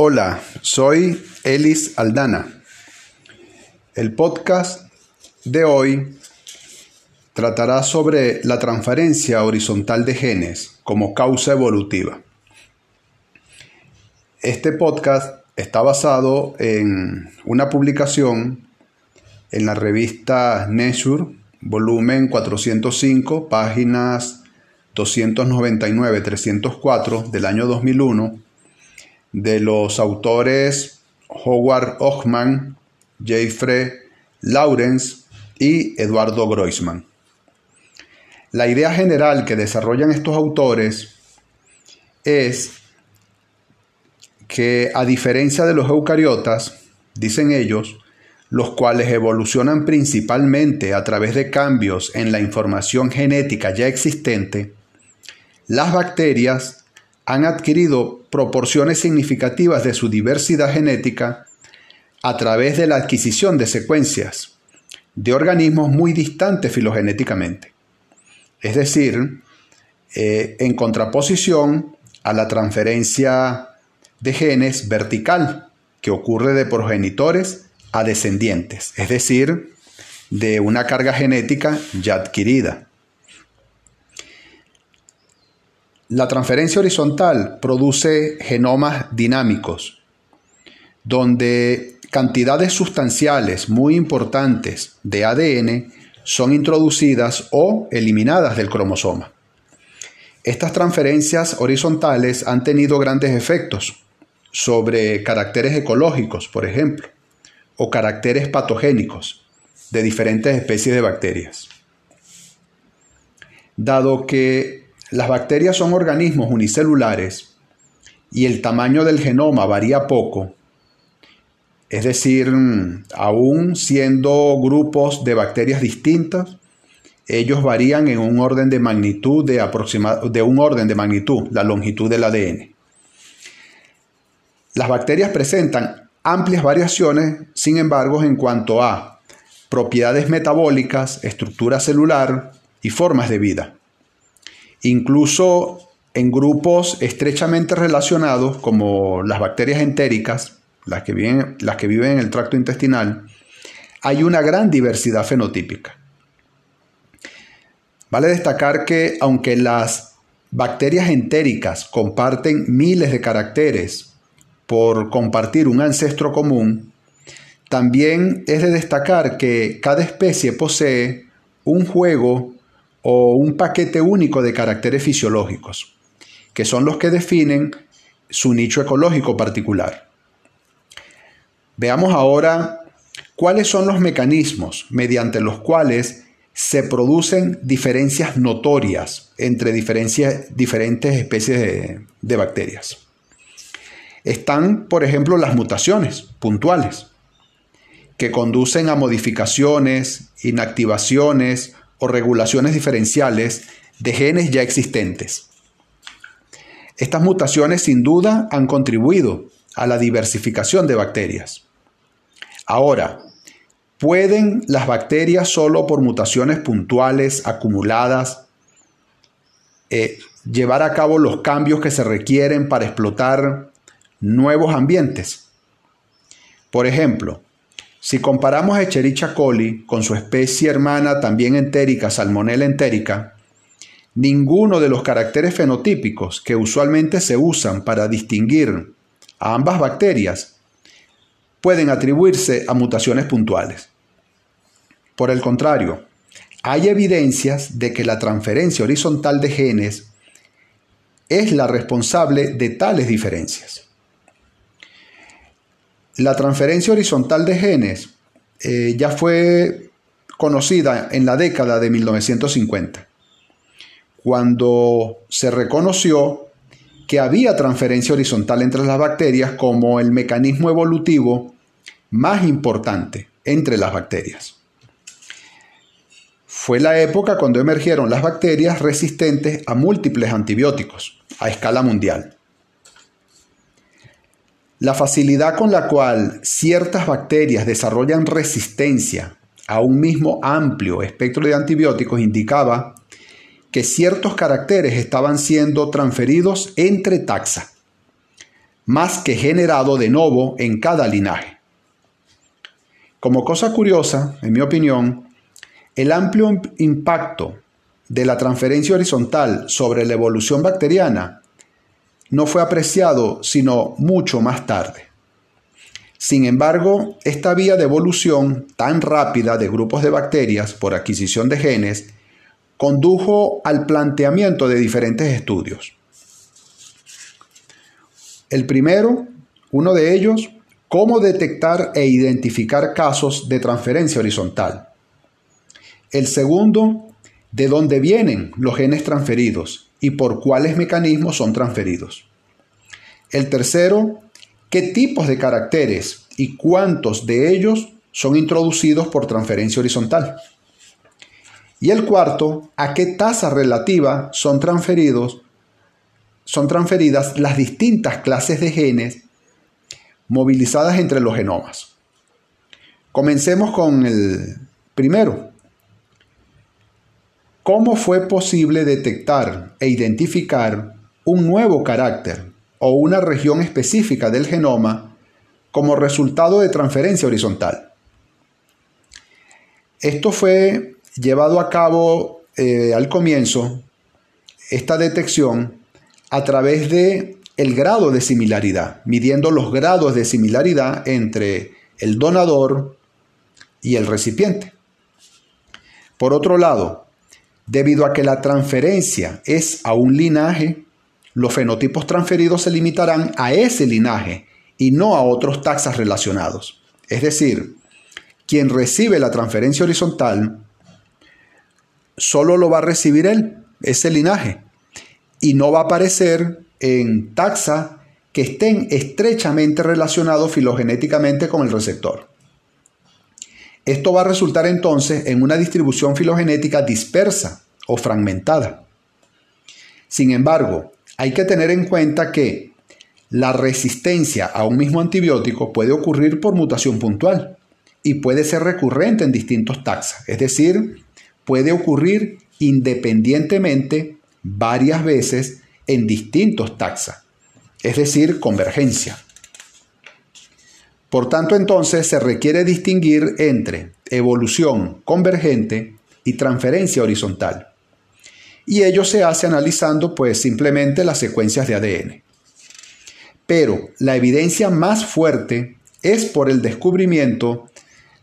Hola, soy Elis Aldana. El podcast de hoy tratará sobre la transferencia horizontal de genes como causa evolutiva. Este podcast está basado en una publicación en la revista Nature, volumen 405, páginas 299-304 del año 2001 de los autores Howard Ochman, Jeffrey Lawrence y Eduardo Groisman. La idea general que desarrollan estos autores es que a diferencia de los eucariotas, dicen ellos, los cuales evolucionan principalmente a través de cambios en la información genética ya existente, las bacterias han adquirido proporciones significativas de su diversidad genética a través de la adquisición de secuencias de organismos muy distantes filogenéticamente. Es decir, eh, en contraposición a la transferencia de genes vertical que ocurre de progenitores a descendientes, es decir, de una carga genética ya adquirida. La transferencia horizontal produce genomas dinámicos, donde cantidades sustanciales muy importantes de ADN son introducidas o eliminadas del cromosoma. Estas transferencias horizontales han tenido grandes efectos sobre caracteres ecológicos, por ejemplo, o caracteres patogénicos de diferentes especies de bacterias. Dado que las bacterias son organismos unicelulares y el tamaño del genoma varía poco, es decir, aún siendo grupos de bacterias distintas, ellos varían en un orden de magnitud de, de un orden de magnitud, la longitud del ADN. Las bacterias presentan amplias variaciones, sin embargo, en cuanto a propiedades metabólicas, estructura celular y formas de vida incluso en grupos estrechamente relacionados como las bacterias entéricas, las que viven, las que viven en el tracto intestinal, hay una gran diversidad fenotípica. Vale destacar que aunque las bacterias entéricas comparten miles de caracteres por compartir un ancestro común, también es de destacar que cada especie posee un juego o un paquete único de caracteres fisiológicos, que son los que definen su nicho ecológico particular. Veamos ahora cuáles son los mecanismos mediante los cuales se producen diferencias notorias entre diferentes especies de, de bacterias. Están, por ejemplo, las mutaciones puntuales, que conducen a modificaciones, inactivaciones o regulaciones diferenciales de genes ya existentes. Estas mutaciones sin duda han contribuido a la diversificación de bacterias. Ahora, ¿pueden las bacterias solo por mutaciones puntuales acumuladas eh, llevar a cabo los cambios que se requieren para explotar nuevos ambientes? Por ejemplo, si comparamos a Echerichia coli con su especie hermana también entérica, Salmonella entérica, ninguno de los caracteres fenotípicos que usualmente se usan para distinguir a ambas bacterias pueden atribuirse a mutaciones puntuales. Por el contrario, hay evidencias de que la transferencia horizontal de genes es la responsable de tales diferencias. La transferencia horizontal de genes eh, ya fue conocida en la década de 1950, cuando se reconoció que había transferencia horizontal entre las bacterias como el mecanismo evolutivo más importante entre las bacterias. Fue la época cuando emergieron las bacterias resistentes a múltiples antibióticos a escala mundial. La facilidad con la cual ciertas bacterias desarrollan resistencia a un mismo amplio espectro de antibióticos indicaba que ciertos caracteres estaban siendo transferidos entre taxa. más que generado de nuevo en cada linaje. Como cosa curiosa, en mi opinión, el amplio impacto de la transferencia horizontal sobre la evolución bacteriana no fue apreciado sino mucho más tarde. Sin embargo, esta vía de evolución tan rápida de grupos de bacterias por adquisición de genes condujo al planteamiento de diferentes estudios. El primero, uno de ellos, cómo detectar e identificar casos de transferencia horizontal. El segundo, de dónde vienen los genes transferidos y por cuáles mecanismos son transferidos. El tercero, qué tipos de caracteres y cuántos de ellos son introducidos por transferencia horizontal. Y el cuarto, a qué tasa relativa son transferidos son transferidas las distintas clases de genes movilizadas entre los genomas. Comencemos con el primero. ¿Cómo fue posible detectar e identificar un nuevo carácter o una región específica del genoma como resultado de transferencia horizontal. Esto fue llevado a cabo eh, al comienzo, esta detección, a través de el grado de similaridad, midiendo los grados de similaridad entre el donador y el recipiente. Por otro lado, debido a que la transferencia es a un linaje, los fenotipos transferidos se limitarán a ese linaje y no a otros taxas relacionados. Es decir, quien recibe la transferencia horizontal solo lo va a recibir él, ese linaje, y no va a aparecer en taxa que estén estrechamente relacionados filogenéticamente con el receptor. Esto va a resultar entonces en una distribución filogenética dispersa o fragmentada. Sin embargo, hay que tener en cuenta que la resistencia a un mismo antibiótico puede ocurrir por mutación puntual y puede ser recurrente en distintos taxas, es decir, puede ocurrir independientemente varias veces en distintos taxas, es decir, convergencia. Por tanto, entonces se requiere distinguir entre evolución convergente y transferencia horizontal y ello se hace analizando pues simplemente las secuencias de ADN. Pero la evidencia más fuerte es por el descubrimiento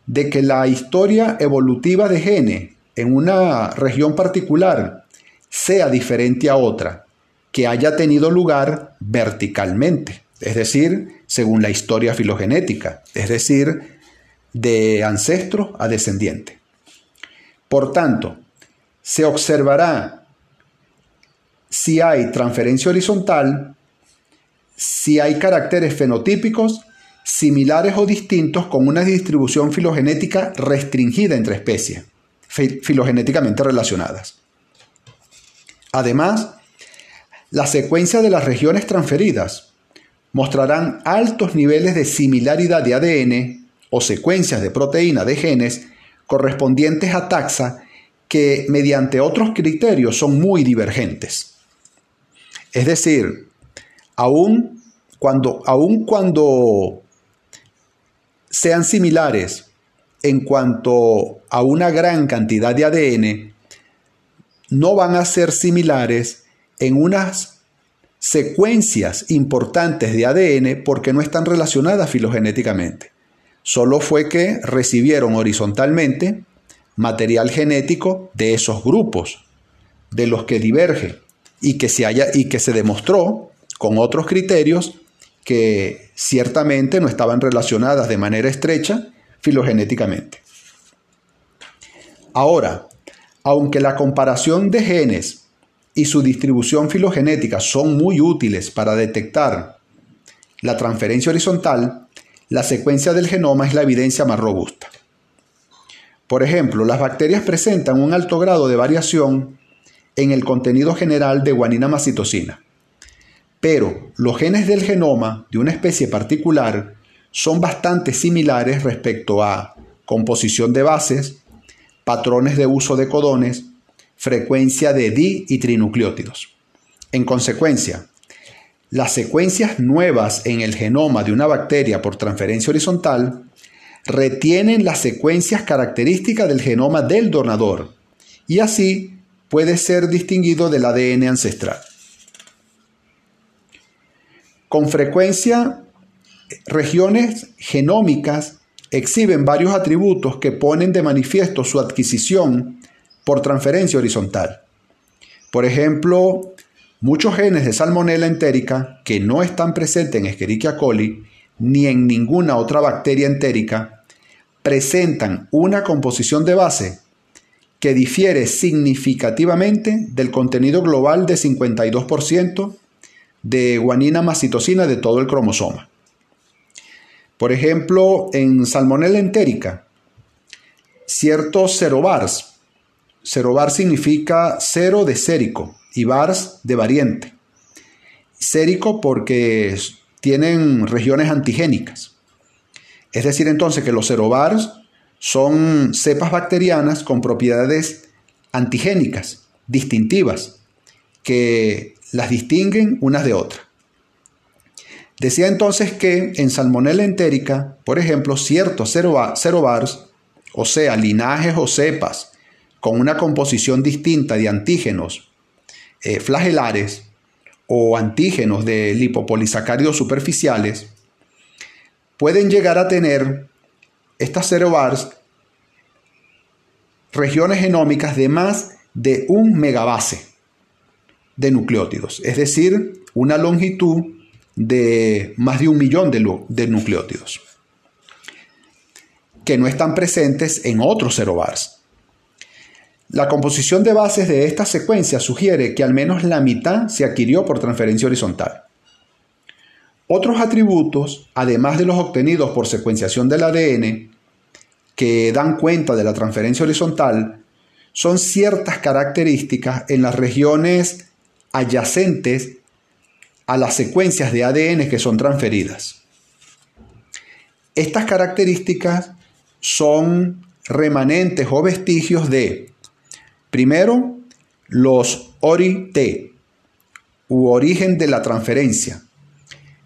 de que la historia evolutiva de genes en una región particular sea diferente a otra, que haya tenido lugar verticalmente, es decir, según la historia filogenética, es decir, de ancestro a descendiente. Por tanto, se observará si hay transferencia horizontal, si hay caracteres fenotípicos similares o distintos con una distribución filogenética restringida entre especies, filogenéticamente relacionadas. Además, la secuencia de las regiones transferidas mostrarán altos niveles de similaridad de ADN o secuencias de proteína de genes correspondientes a taxa que mediante otros criterios son muy divergentes. Es decir, aun cuando, cuando sean similares en cuanto a una gran cantidad de ADN, no van a ser similares en unas secuencias importantes de ADN porque no están relacionadas filogenéticamente. Solo fue que recibieron horizontalmente material genético de esos grupos, de los que diverge y que se, haya, y que se demostró con otros criterios que ciertamente no estaban relacionadas de manera estrecha filogenéticamente. Ahora, aunque la comparación de genes y su distribución filogenética son muy útiles para detectar la transferencia horizontal, la secuencia del genoma es la evidencia más robusta. Por ejemplo, las bacterias presentan un alto grado de variación en el contenido general de guanina macitocina. Pero los genes del genoma de una especie particular son bastante similares respecto a composición de bases, patrones de uso de codones, frecuencia de di y trinucleótidos. En consecuencia, las secuencias nuevas en el genoma de una bacteria por transferencia horizontal retienen las secuencias características del genoma del donador y así puede ser distinguido del ADN ancestral. Con frecuencia, regiones genómicas exhiben varios atributos que ponen de manifiesto su adquisición por transferencia horizontal. Por ejemplo, muchos genes de salmonella entérica que no están presentes en Escherichia coli ni en ninguna otra bacteria entérica presentan una composición de base que difiere significativamente del contenido global de 52% de guanina más citosina de todo el cromosoma. Por ejemplo, en Salmonella entérica, ciertos cerobars, cerobar significa cero de sérico y bars de variante. Sérico porque tienen regiones antigénicas. Es decir, entonces que los cerobars son cepas bacterianas con propiedades antigénicas, distintivas, que las distinguen unas de otras. Decía entonces que en Salmonella entérica, por ejemplo, ciertos cerobars, o sea, linajes o cepas con una composición distinta de antígenos eh, flagelares o antígenos de lipopolisacáridos superficiales, pueden llegar a tener estas cerobars regiones genómicas de más de un megabase de nucleótidos, es decir, una longitud de más de un millón de, nucleótidos, que no están presentes en otros cerobars. La composición de bases de esta secuencia sugiere que al menos la mitad se adquirió por transferencia horizontal. Otros atributos, además de los obtenidos por secuenciación del ADN, que dan cuenta de la transferencia horizontal, son ciertas características en las regiones adyacentes a las secuencias de ADN que son transferidas. Estas características son remanentes o vestigios de, primero, los ORI-T, u origen de la transferencia.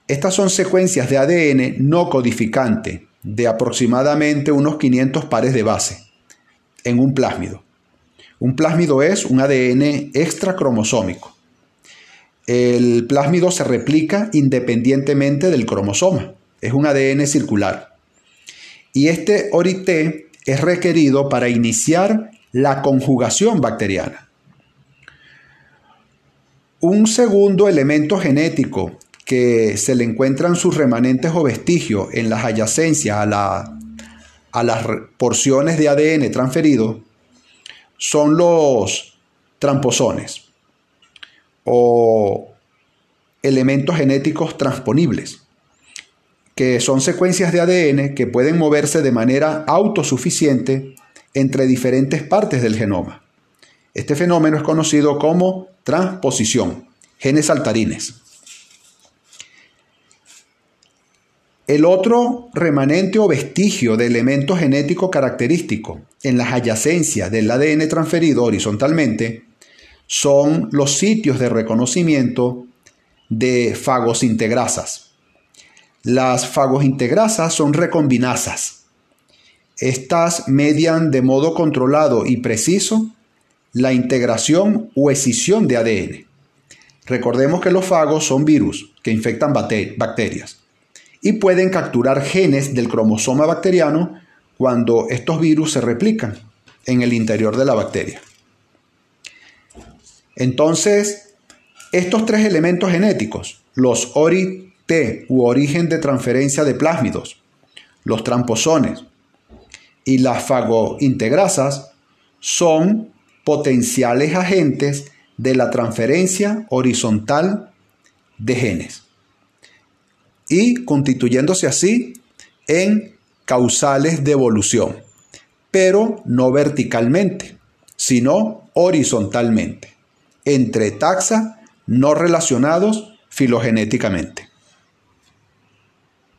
Estas son secuencias de ADN no codificante de aproximadamente unos 500 pares de base en un plásmido. Un plásmido es un ADN extracromosómico el plásmido se replica independientemente del cromosoma. Es un ADN circular. Y este ORIT es requerido para iniciar la conjugación bacteriana. Un segundo elemento genético que se le encuentran sus remanentes o vestigios en las adyacencias a, a las porciones de ADN transferido son los tramposones o elementos genéticos transponibles, que son secuencias de ADN que pueden moverse de manera autosuficiente entre diferentes partes del genoma. Este fenómeno es conocido como transposición, genes saltarines. El otro remanente o vestigio de elemento genético característico en las adyacencias del ADN transferido horizontalmente son los sitios de reconocimiento de fagosintegrasas. Las fagosintegrasas son recombinasas. Estas median de modo controlado y preciso la integración o escisión de ADN. Recordemos que los fagos son virus que infectan bacterias y pueden capturar genes del cromosoma bacteriano cuando estos virus se replican en el interior de la bacteria. Entonces, estos tres elementos genéticos, los ORI-T u origen de transferencia de plásmidos, los tramposones y las fagointegrasas, son potenciales agentes de la transferencia horizontal de genes y constituyéndose así en causales de evolución, pero no verticalmente, sino horizontalmente entre taxa no relacionados filogenéticamente.